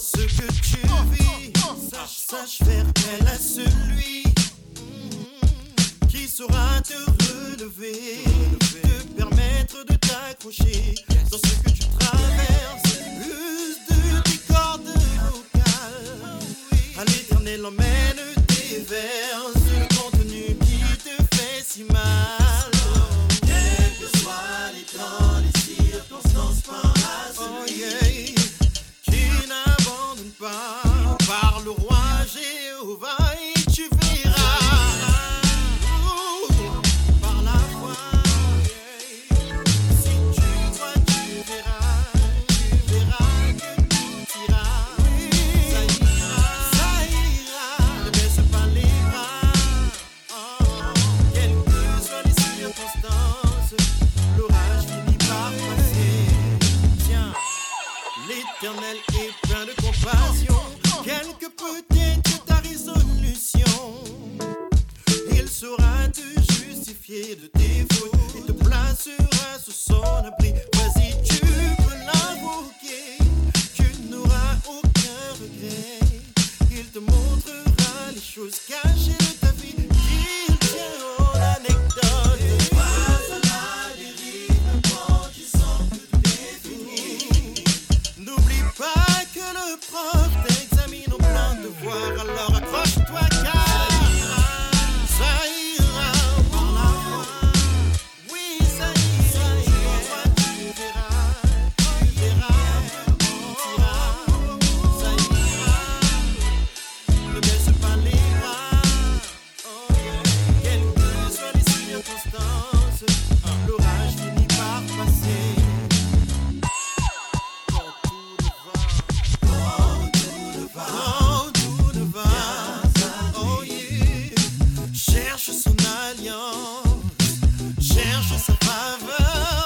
ce que tu vis. Sache, sache faire appel à celui qui saura te relever, te permettre de t'accrocher dans ce que tu traverses. Plus de tes cordes vocales, à l'éternel emmène tes vers. Le contenu qui te fait si mal, quel que soit les temps, les circonstances. éternel et plein de compassion. Quelque que peut être ta résolution, il saura te justifier de tes fautes et te placera sous son abri. Vas-y, tu peux l'invoquer, tu n'auras aucun regret. Il te montrera les choses prof, t'examine au plein devoir alors. alliance cherche sa faveur.